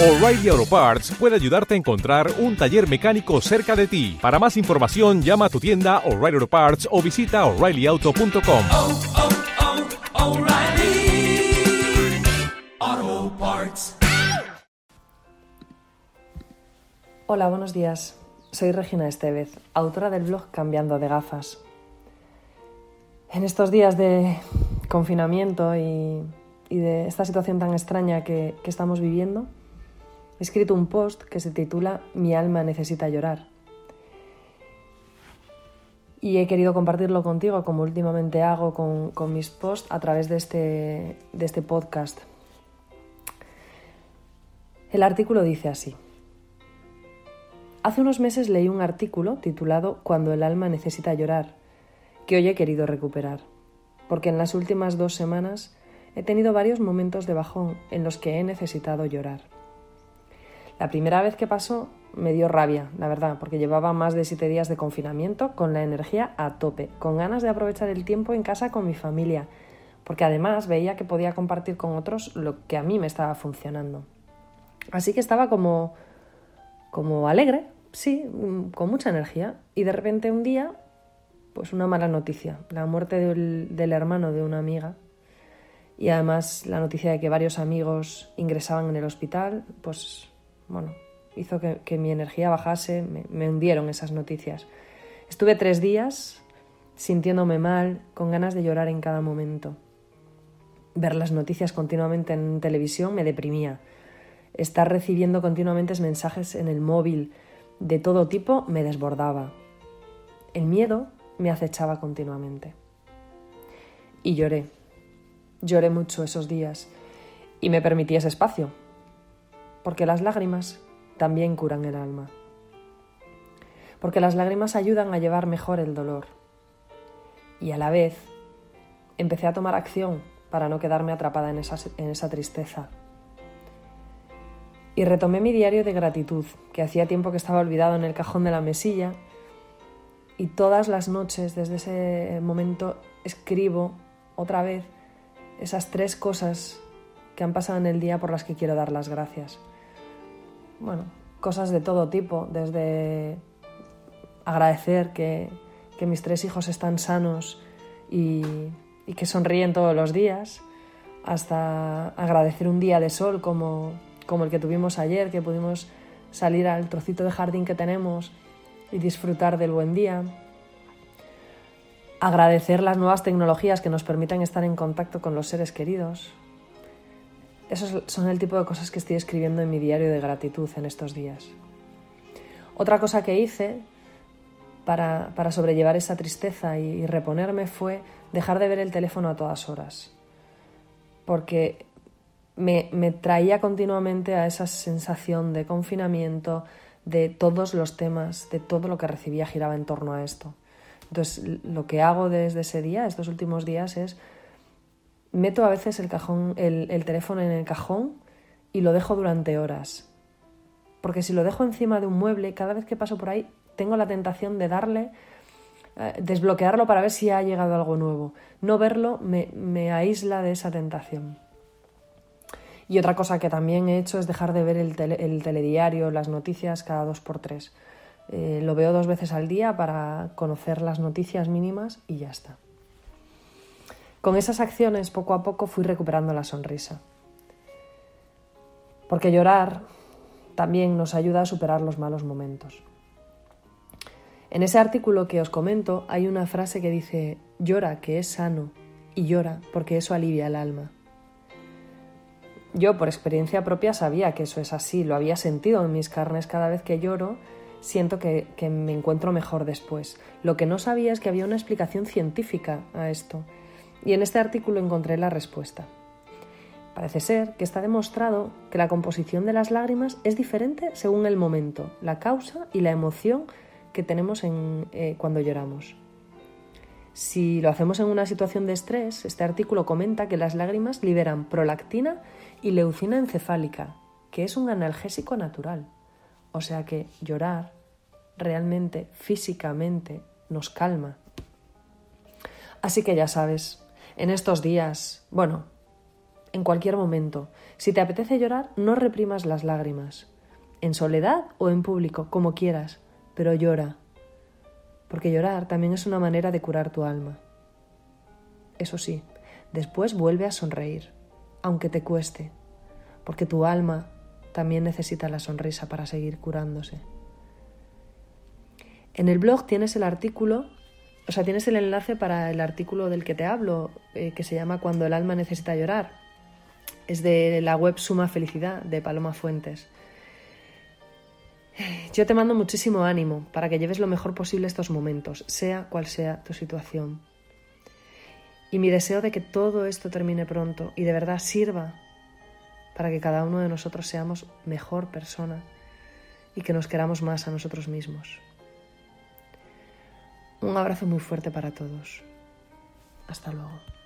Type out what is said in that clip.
O'Reilly Auto Parts puede ayudarte a encontrar un taller mecánico cerca de ti. Para más información, llama a tu tienda O'Reilly Auto Parts o visita oreillyauto.com. oh, oh, Parts. Hola, buenos días. Soy Regina Estevez, autora del blog Cambiando de gafas. En estos días de confinamiento y, y de esta situación tan extraña que, que estamos viviendo, he escrito un post que se titula Mi alma necesita llorar. Y he querido compartirlo contigo, como últimamente hago con, con mis posts, a través de este, de este podcast. El artículo dice así. Hace unos meses leí un artículo titulado Cuando el alma necesita llorar, que hoy he querido recuperar, porque en las últimas dos semanas he tenido varios momentos de bajón en los que he necesitado llorar. La primera vez que pasó me dio rabia, la verdad, porque llevaba más de siete días de confinamiento con la energía a tope, con ganas de aprovechar el tiempo en casa con mi familia, porque además veía que podía compartir con otros lo que a mí me estaba funcionando. Así que estaba como, como alegre, sí, con mucha energía, y de repente un día, pues una mala noticia, la muerte del, hermano de una amiga y además la noticia de que varios amigos ingresaban en el hospital, pues bueno, hizo que, mi energía bajase, me, me, hundieron esas noticias. Estuve tres días sintiéndome mal, con ganas de llorar en cada momento. Ver las noticias continuamente en televisión me deprimía. Estar recibiendo continuamente mensajes en el móvil de todo tipo me desbordaba. El miedo me acechaba continuamente. Y lloré. Lloré mucho esos días y me permití ese espacio, porque las lágrimas también curan el alma. Porque las lágrimas ayudan a llevar mejor el dolor. Y a la vez empecé a tomar acción para no quedarme atrapada en esa, en esa tristeza. Y retomé mi diario de gratitud, que hacía tiempo que estaba olvidado en el cajón de la mesilla, y todas las noches desde ese momento escribo otra vez esas tres cosas que han pasado en el día por las que quiero dar las gracias bueno, cosas de todo tipo, desde agradecer que, que mis tres hijos están sanos y, y, que sonríen todos los días, hasta agradecer un día de sol como, como el que tuvimos ayer, que pudimos salir al trocito de jardín que tenemos y disfrutar del buen día. Agradecer las nuevas tecnologías que nos permitan estar en contacto con los seres queridos, esos son el tipo de cosas que estoy escribiendo en mi diario de gratitud en estos días. Otra cosa que hice para, para sobrellevar esa tristeza y, reponerme fue dejar de ver el teléfono a todas horas. Porque me, me, traía continuamente a esa sensación de confinamiento, de todos los temas, de todo lo que recibía giraba en torno a esto. Entonces, lo que hago desde ese día, estos últimos días, es meto a veces el, cajón, el, el, teléfono en el cajón y lo dejo durante horas. Porque si lo dejo encima de un mueble, cada vez que paso por ahí, tengo la tentación de darle, eh, desbloquearlo para ver si ha llegado algo nuevo. No verlo me, aísla de esa tentación. Y otra cosa que también he hecho es dejar de ver el, el telediario, las noticias cada dos por tres. Eh, lo veo dos veces al día para conocer las noticias mínimas y ya está. Con esas acciones, poco a poco, fui recuperando la sonrisa. Porque llorar también nos ayuda a superar los malos momentos. En ese artículo que os comento hay una frase que dice, llora que es sano y llora porque eso alivia el alma. Yo por experiencia propia sabía que eso es así, lo había sentido en mis carnes cada vez que lloro, siento que, que me encuentro mejor después. Lo que no sabía es que había una explicación científica a esto y en este artículo encontré la respuesta. Parece ser que está demostrado que la composición de las lágrimas es diferente según el momento, la causa y la emoción que tenemos en, eh, cuando lloramos. Si lo hacemos en una situación de estrés, este artículo comenta que las lágrimas liberan prolactina y leucina encefálica, que es un analgésico natural. O sea que llorar realmente, físicamente, nos calma. Así que ya sabes, en estos días, bueno, en cualquier momento. Si te apetece llorar, no reprimas las lágrimas. En soledad o en público, como quieras, pero llora. Porque llorar también es una manera de curar tu alma. Eso sí, después vuelve a sonreír, aunque te cueste, porque tu alma también necesita la sonrisa para seguir curándose. En el blog tienes el artículo, o sea, tienes el enlace para el artículo del que te hablo, eh, que se llama Cuando el alma necesita llorar. Es de la web Suma Felicidad, de Paloma Fuentes. Yo te mando muchísimo ánimo para que lleves lo mejor posible estos momentos, sea cual sea tu situación. Y mi deseo de que todo esto termine pronto y de verdad sirva para que cada uno de nosotros seamos mejor persona y que nos queramos más a nosotros mismos. Un abrazo muy fuerte para todos. Hasta luego.